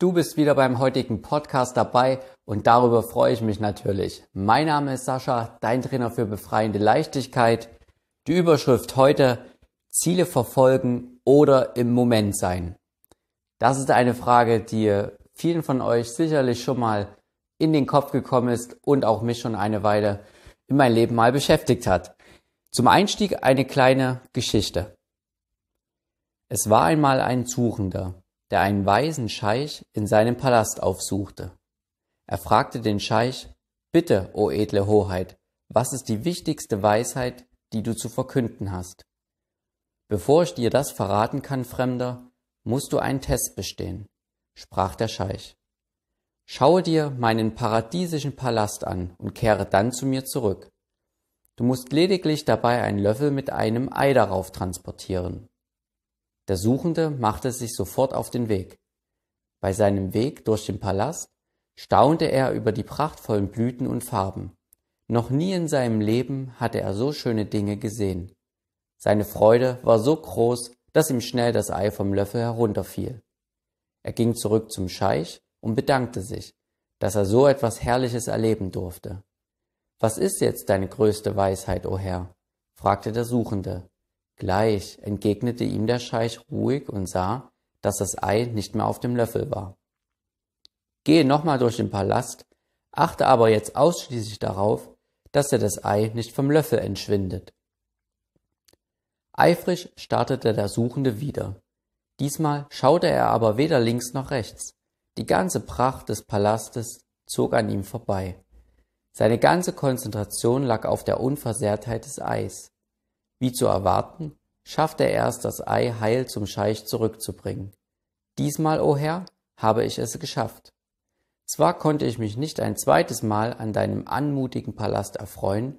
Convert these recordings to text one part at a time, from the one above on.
Du bist wieder beim heutigen Podcast dabei und darüber freue ich mich natürlich. Mein Name ist Sascha, dein Trainer für befreiende Leichtigkeit. Die Überschrift heute Ziele verfolgen oder im Moment sein. Das ist eine Frage, die vielen von euch sicherlich schon mal in den Kopf gekommen ist und auch mich schon eine Weile in mein Leben mal beschäftigt hat. Zum Einstieg eine kleine Geschichte. Es war einmal ein Suchender, der einen weisen Scheich in seinem Palast aufsuchte. Er fragte den Scheich, Bitte, o edle Hoheit, was ist die wichtigste Weisheit, die du zu verkünden hast? Bevor ich dir das verraten kann, Fremder, musst du einen Test bestehen, sprach der Scheich. Schaue dir meinen paradiesischen Palast an und kehre dann zu mir zurück. Du musst lediglich dabei einen Löffel mit einem Ei darauf transportieren. Der Suchende machte sich sofort auf den Weg. Bei seinem Weg durch den Palast staunte er über die prachtvollen Blüten und Farben. Noch nie in seinem Leben hatte er so schöne Dinge gesehen. Seine Freude war so groß, dass ihm schnell das Ei vom Löffel herunterfiel. Er ging zurück zum Scheich und bedankte sich, dass er so etwas Herrliches erleben durfte. Was ist jetzt deine größte Weisheit, o Herr? fragte der Suchende. Gleich, entgegnete ihm der Scheich ruhig und sah, dass das Ei nicht mehr auf dem Löffel war. Gehe nochmal durch den Palast, achte aber jetzt ausschließlich darauf, dass er das Ei nicht vom Löffel entschwindet. Eifrig startete der Suchende wieder. Diesmal schaute er aber weder links noch rechts. Die ganze Pracht des Palastes zog an ihm vorbei. Seine ganze Konzentration lag auf der Unversehrtheit des Eis. Wie zu erwarten, schaffte er es, das Ei heil zum Scheich zurückzubringen. Diesmal, o oh Herr, habe ich es geschafft. Zwar konnte ich mich nicht ein zweites Mal an deinem anmutigen Palast erfreuen,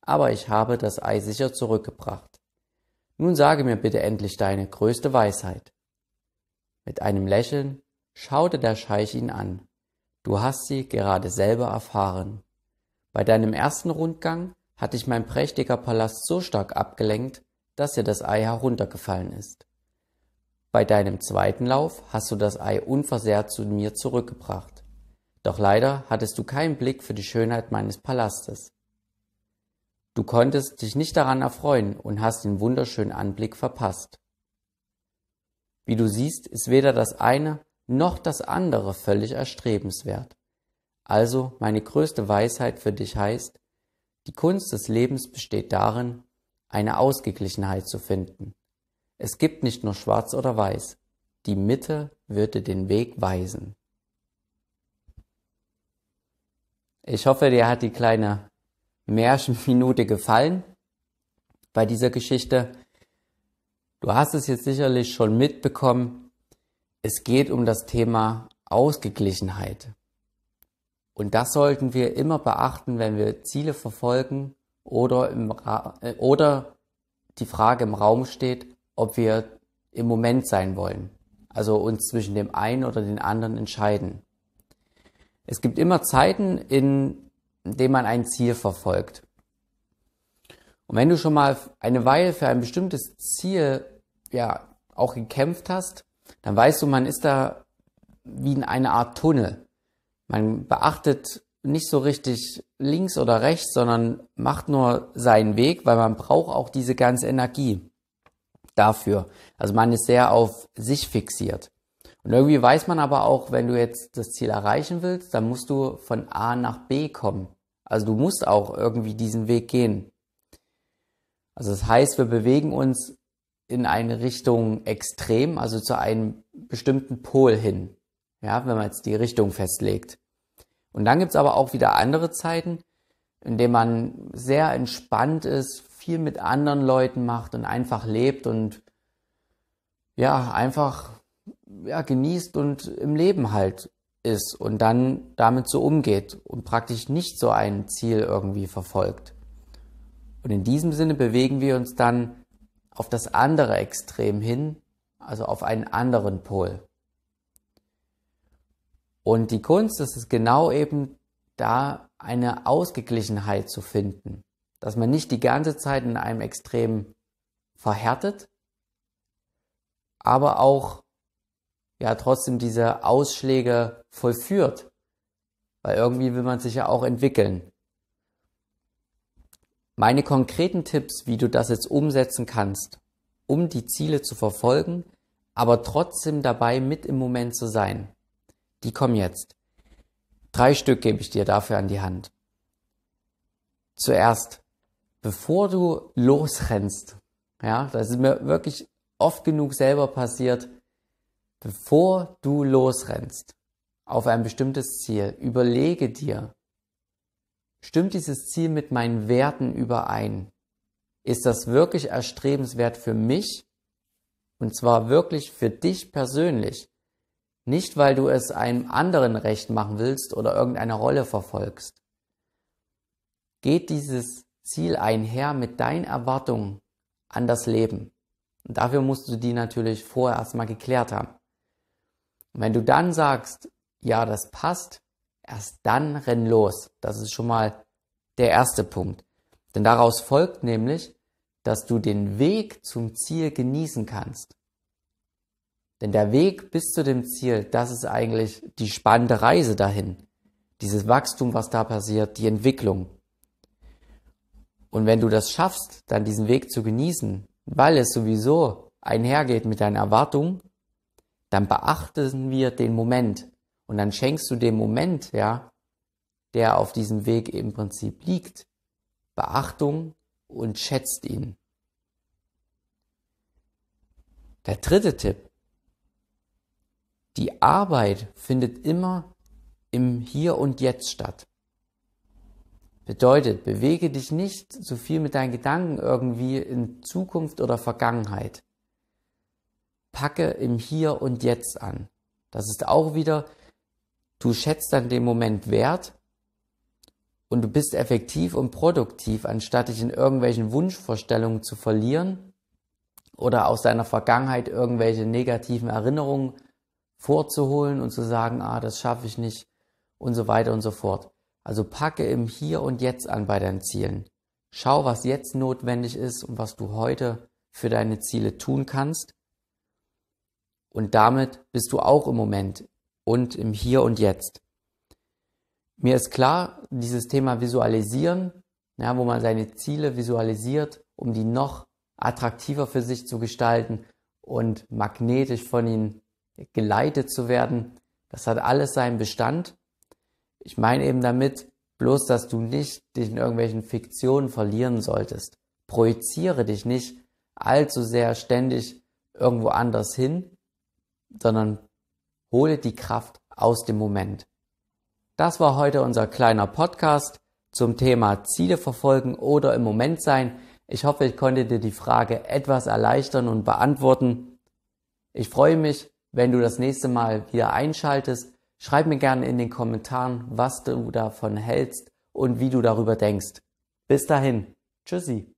aber ich habe das Ei sicher zurückgebracht. Nun sage mir bitte endlich deine größte Weisheit. Mit einem Lächeln schaute der Scheich ihn an. Du hast sie gerade selber erfahren. Bei deinem ersten Rundgang hat dich mein prächtiger Palast so stark abgelenkt, dass dir das Ei heruntergefallen ist. Bei deinem zweiten Lauf hast du das Ei unversehrt zu mir zurückgebracht. Doch leider hattest du keinen Blick für die Schönheit meines Palastes. Du konntest dich nicht daran erfreuen und hast den wunderschönen Anblick verpasst. Wie du siehst, ist weder das eine noch das andere völlig erstrebenswert. Also meine größte Weisheit für dich heißt, die Kunst des Lebens besteht darin, eine Ausgeglichenheit zu finden. Es gibt nicht nur schwarz oder weiß, die Mitte würde den Weg weisen. Ich hoffe, dir hat die kleine Märchenminute gefallen bei dieser Geschichte. Du hast es jetzt sicherlich schon mitbekommen. Es geht um das Thema Ausgeglichenheit. Und das sollten wir immer beachten, wenn wir Ziele verfolgen oder, im äh, oder die Frage im Raum steht, ob wir im Moment sein wollen. Also uns zwischen dem einen oder den anderen entscheiden. Es gibt immer Zeiten, in denen man ein Ziel verfolgt. Und wenn du schon mal eine Weile für ein bestimmtes Ziel ja auch gekämpft hast, dann weißt du, man ist da wie in einer Art Tunnel. Man beachtet nicht so richtig links oder rechts, sondern macht nur seinen Weg, weil man braucht auch diese ganze Energie dafür. Also man ist sehr auf sich fixiert. Und irgendwie weiß man aber auch, wenn du jetzt das Ziel erreichen willst, dann musst du von A nach B kommen. Also du musst auch irgendwie diesen Weg gehen. Also das heißt, wir bewegen uns in eine Richtung extrem, also zu einem bestimmten Pol hin. Ja, wenn man jetzt die Richtung festlegt. Und dann gibt's aber auch wieder andere Zeiten, in denen man sehr entspannt ist, viel mit anderen Leuten macht und einfach lebt und ja, einfach ja, genießt und im Leben halt ist und dann damit so umgeht und praktisch nicht so ein Ziel irgendwie verfolgt. Und in diesem Sinne bewegen wir uns dann auf das andere Extrem hin, also auf einen anderen Pol. Und die Kunst ist es genau eben da eine Ausgeglichenheit zu finden, dass man nicht die ganze Zeit in einem Extrem verhärtet, aber auch ja trotzdem diese Ausschläge vollführt. Weil irgendwie will man sich ja auch entwickeln. Meine konkreten Tipps, wie du das jetzt umsetzen kannst, um die Ziele zu verfolgen, aber trotzdem dabei mit im Moment zu sein, die kommen jetzt. Drei Stück gebe ich dir dafür an die Hand. Zuerst, bevor du losrennst, ja, das ist mir wirklich oft genug selber passiert, bevor du losrennst auf ein bestimmtes Ziel, überlege dir, stimmt dieses Ziel mit meinen Werten überein? Ist das wirklich erstrebenswert für mich? Und zwar wirklich für dich persönlich. Nicht, weil du es einem anderen recht machen willst oder irgendeine Rolle verfolgst. Geht dieses Ziel einher mit deinen Erwartungen an das Leben? Und dafür musst du die natürlich vorher erstmal geklärt haben. Und wenn du dann sagst, ja, das passt, erst dann renn los. Das ist schon mal der erste Punkt. Denn daraus folgt nämlich, dass du den Weg zum Ziel genießen kannst. Denn der Weg bis zu dem Ziel, das ist eigentlich die spannende Reise dahin. Dieses Wachstum, was da passiert, die Entwicklung. Und wenn du das schaffst, dann diesen Weg zu genießen, weil es sowieso einhergeht mit deinen Erwartungen, dann beachten wir den Moment. Und dann schenkst du dem Moment, ja, der auf diesem Weg im Prinzip liegt, Beachtung und schätzt ihn. Der dritte Tipp. Die Arbeit findet immer im Hier und Jetzt statt. Bedeutet, bewege dich nicht so viel mit deinen Gedanken irgendwie in Zukunft oder Vergangenheit. Packe im Hier und Jetzt an. Das ist auch wieder, du schätzt dann den Moment wert und du bist effektiv und produktiv, anstatt dich in irgendwelchen Wunschvorstellungen zu verlieren oder aus deiner Vergangenheit irgendwelche negativen Erinnerungen vorzuholen und zu sagen, ah, das schaffe ich nicht und so weiter und so fort. Also packe im Hier und Jetzt an bei deinen Zielen. Schau, was jetzt notwendig ist und was du heute für deine Ziele tun kannst. Und damit bist du auch im Moment und im Hier und Jetzt. Mir ist klar, dieses Thema Visualisieren, ja, wo man seine Ziele visualisiert, um die noch attraktiver für sich zu gestalten und magnetisch von ihnen geleitet zu werden. Das hat alles seinen Bestand. Ich meine eben damit bloß, dass du nicht dich in irgendwelchen Fiktionen verlieren solltest. Projiziere dich nicht allzu sehr ständig irgendwo anders hin, sondern hole die Kraft aus dem Moment. Das war heute unser kleiner Podcast zum Thema Ziele verfolgen oder im Moment sein. Ich hoffe, ich konnte dir die Frage etwas erleichtern und beantworten. Ich freue mich, wenn du das nächste Mal wieder einschaltest, schreib mir gerne in den Kommentaren, was du davon hältst und wie du darüber denkst. Bis dahin. Tschüssi.